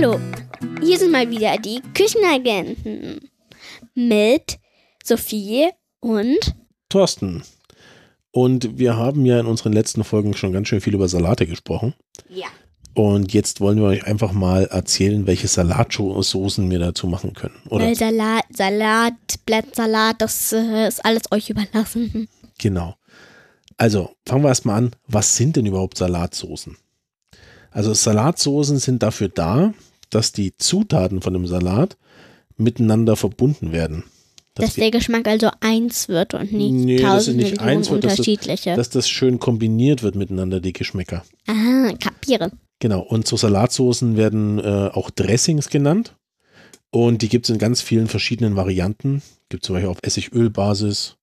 Hallo, hier sind mal wieder die Küchenagenten mit Sophie und Thorsten. Und wir haben ja in unseren letzten Folgen schon ganz schön viel über Salate gesprochen. ja. Und jetzt wollen wir euch einfach mal erzählen, welche Salatsoßen wir dazu machen können. Oder Weil Salat, Salat, Blattsalat, das äh, ist alles euch überlassen. genau. Also fangen wir erstmal an. Was sind denn überhaupt Salatsoßen? Also Salatsoßen sind dafür da, dass die Zutaten von dem Salat miteinander verbunden werden. Dass wir- der Geschmack also eins wird und nicht Nee, dass tausend nicht eins wird, dass das- unterschiedliche. dass das schön kombiniert wird miteinander, die Geschmäcker. Aha, kapiere. Genau, und so Salatsoßen werden äh, auch Dressings genannt. Und die gibt es in ganz vielen verschiedenen Varianten. Gibt zum Beispiel auf Essigölbasis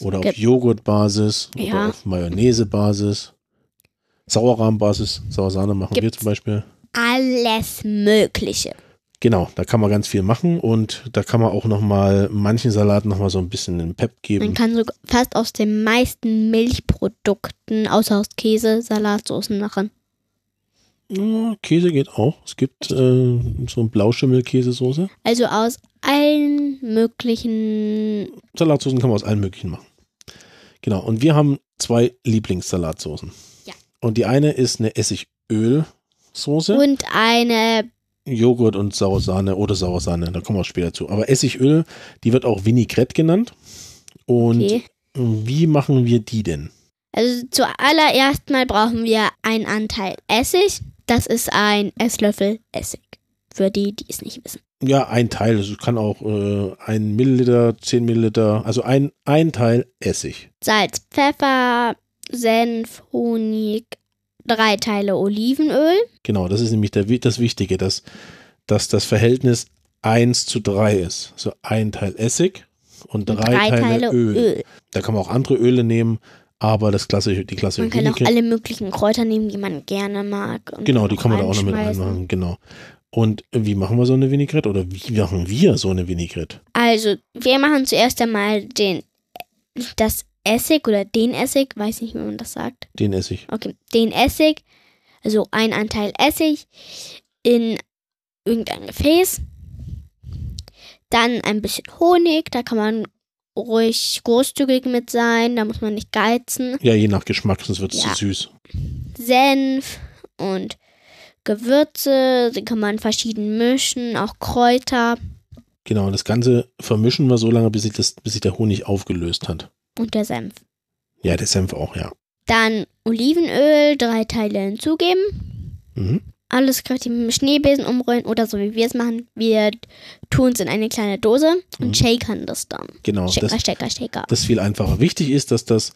oder auf Joghurtbasis Ja. oder auf Mayonnaisebasis. Sauerrahmbasis, Sauersahne machen wir Gibt's. zum Beispiel. Alles Mögliche. Genau, da kann man ganz viel machen und da kann man auch nochmal manchen Salat nochmal so ein bisschen einen Pep Man geben. kann so fast aus den meisten Milchprodukten, außer aus Käse, Salatsoßen machen. Ja, Käse geht auch. Es gibt äh, so eine Blauschimmelkäsesoße. Also aus allen möglichen. Salatsoßen kann man aus allen möglichen machen. Genau, und wir haben zwei Lieblingssalatsoßen. Ja. Und die eine ist eine Essigölsoße, Und eine. Joghurt und saure Sahne oder saure Sahne, da kommen wir später zu. Aber Essigöl, die wird auch Vinaigrette genannt. Und Okay. wie machen wir die denn? Also zuallererst mal brauchen wir einen Anteil Essig. Das ist ein Esslöffel Essig. Für die, die es nicht wissen. Ja, ein Teil, also es kann auch äh, ein Milliliter, zehn Milliliter, also ein, ein Teil Essig. Salz, Pfeffer, Senf, Honig, drei Teile Olivenöl. Genau, das ist nämlich der, das Wichtige, dass, dass das Verhältnis 1 zu 3 ist. So ein Teil Essig und und drei, Teile, Öl. Da kann man auch andere Öle nehmen, aber das klassische, die klassische Man kann auch Vinaigrette- alle möglichen Kräuter nehmen, die man gerne mag. Genau, die kann man da auch noch mit reinmachen, genau. Und wie machen wir so eine Vinaigrette oder wie machen wir so eine Vinaigrette? Also, wir machen zuerst einmal den, das Essig oder den Essig, weiß nicht, wie man das sagt. Den Essig. Okay, den Essig, also ein Anteil Essig in irgendein Gefäß. Dann ein bisschen Honig, da kann man ruhig großzügig mit sein, da muss man nicht geizen. Ja, je nach Geschmack, sonst wird es Ja. zu süß. Senf und Gewürze, die kann man verschieden mischen, auch Kräuter Genau, und das Ganze vermischen wir so lange, bis sich, das, bis sich der Honig aufgelöst hat. Und der Senf. Ja, der Senf auch, ja. Dann Olivenöl, drei Teile hinzugeben. Mhm. Alles kräftig mit dem Schneebesen umrollen oder so wie wir es machen. Wir tun es in eine kleine Dose und Mhm. shakern das dann. Genau, Shaker, das, Shaker, Shaker. das ist viel einfacher. Wichtig ist, dass das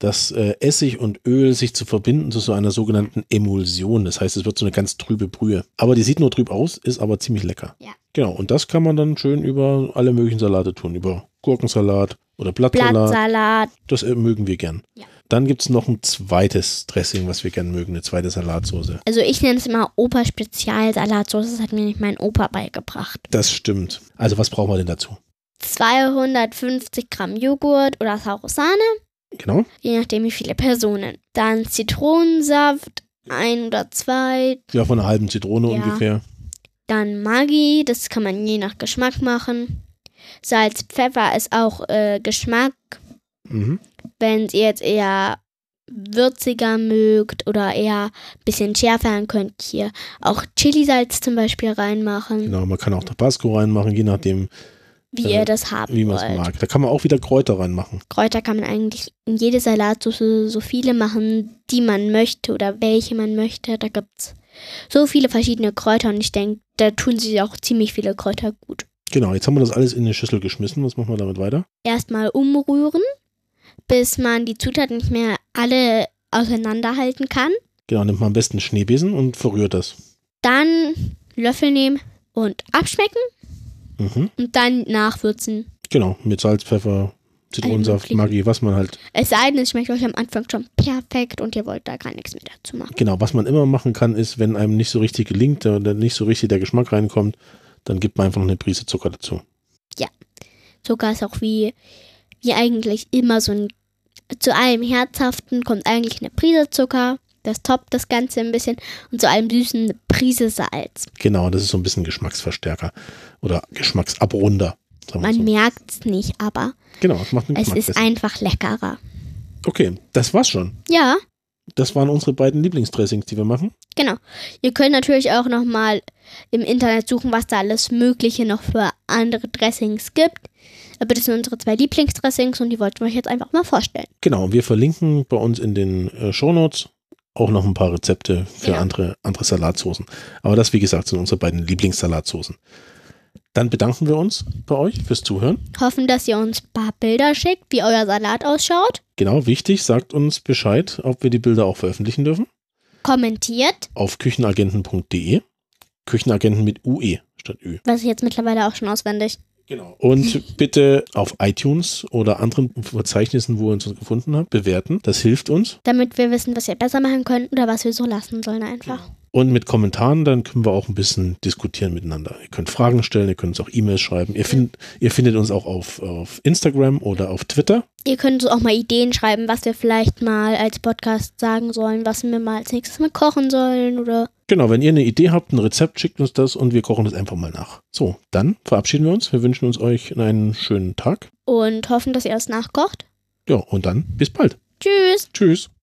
dass äh, Essig und Öl sich zu verbinden zu so einer sogenannten Emulsion. Das heißt, es wird so eine ganz trübe Brühe. Aber die sieht nur trüb aus, ist aber ziemlich lecker. Ja. Genau, und das kann man dann schön über alle möglichen Salate tun. Über Gurkensalat oder Blattsalat. Blattsalat. Das äh, mögen wir gern. Ja. Dann gibt es noch ein zweites Dressing, was wir gern mögen, eine zweite Salatsoße. Also ich nenne es immer Opa Spezialsalatsauce. Das hat mir nicht mein Opa beigebracht. Das stimmt. Also was brauchen wir denn dazu? 250 Gramm Joghurt oder saure Sahne, Genau. je nachdem wie viele Personen. Dann Zitronensaft, ein oder zwei. Ja, von einer halben Zitrone Ja. ungefähr. Dann Maggi, das kann man je nach Geschmack machen. Salz, Pfeffer ist auch äh, Geschmack. Mhm. Wenn ihr jetzt eher würziger mögt oder eher ein bisschen schärfer, dann könnt ihr auch Chilisalz zum Beispiel reinmachen, Genau, man kann auch Tabasco reinmachen, je nachdem, wie äh, ihr das haben wie man es mag. Da kann man auch wieder Kräuter reinmachen. Kräuter kann man eigentlich in jede Salatsauce so viele machen, die man möchte oder welche man möchte. Da gibt's so viele verschiedene Kräuter und ich denke, da tun sich auch ziemlich viele Kräuter gut. Genau, jetzt haben wir das alles in eine Schüssel geschmissen. Was machen wir damit weiter? Erstmal umrühren, bis man die Zutaten nicht mehr alle auseinanderhalten kann. Genau, nimmt man am besten einen Schneebesen und verrührt das. Dann Löffel nehmen und abschmecken Mhm. und dann nachwürzen. Genau, mit Salz, Pfeffer, Zitronensaft. Maggi, was man halt. Es sei denn, es schmeckt euch am Anfang schon perfekt und ihr wollt da gar nichts mehr dazu machen. Genau, was man immer machen kann, ist, wenn einem nicht so richtig gelingt oder nicht so richtig der Geschmack reinkommt, dann gibt man einfach noch eine Prise Zucker dazu. Zucker ist auch wie, wie eigentlich immer so ein. Zu allem Herzhaften kommt eigentlich eine Prise Zucker. Das toppt das Ganze ein bisschen und zu allem Süßen eine Prise Salz. Genau, das ist so ein bisschen Geschmacksverstärker oder Geschmacksabrunder. Man so. merkt es nicht, aber Genau, das macht den es Geschmack ist besser. einfach leckerer. Okay, das war's schon. Ja, Das waren unsere beiden Lieblingsdressings, die wir machen. genau. Ihr könnt natürlich auch nochmal im Internet suchen, was da alles Mögliche noch für andere Dressings gibt. Aber das sind unsere zwei Lieblingsdressings und die wollten wir euch jetzt einfach mal vorstellen. Genau, wir verlinken bei uns in den äh, Shownotes auch noch ein paar Rezepte für Ja. andere, andere Salatsoßen. Aber das, wie gesagt, sind unsere beiden Lieblingssalatsoßen. Dann bedanken wir uns bei euch fürs Zuhören. Hoffen, dass ihr uns ein paar Bilder schickt, wie euer Salat ausschaut. Genau, wichtig, sagt uns Bescheid, ob wir die Bilder auch veröffentlichen dürfen. Kommentiert, Auf küchenagenten.de. Küchenagenten mit UE statt Ü. was ich jetzt mittlerweile auch schon auswendig. Genau. Und bitte auf iTunes oder anderen Verzeichnissen, wo ihr uns gefunden habt, bewerten. Das hilft uns. Damit wir wissen, was wir besser machen können oder was wir so lassen sollen einfach. Und mit Kommentaren, dann können wir auch ein bisschen diskutieren miteinander. Ihr könnt Fragen stellen, ihr könnt uns auch E-Mails schreiben. Ihr, find, ihr findet uns auch auf, auf Instagram oder auf Twitter. Ihr könnt uns auch mal Ideen schreiben, was wir vielleicht mal als Podcast sagen sollen, was wir mal als nächstes mal kochen sollen oder. Genau, wenn ihr eine Idee habt, ein Rezept, schickt uns das und wir kochen das einfach mal nach. So, dann verabschieden wir uns. Wir wünschen uns euch einen schönen Tag. Und hoffen, dass ihr es nachkocht. Ja, und dann bis bald. Tschüss! Tschüss.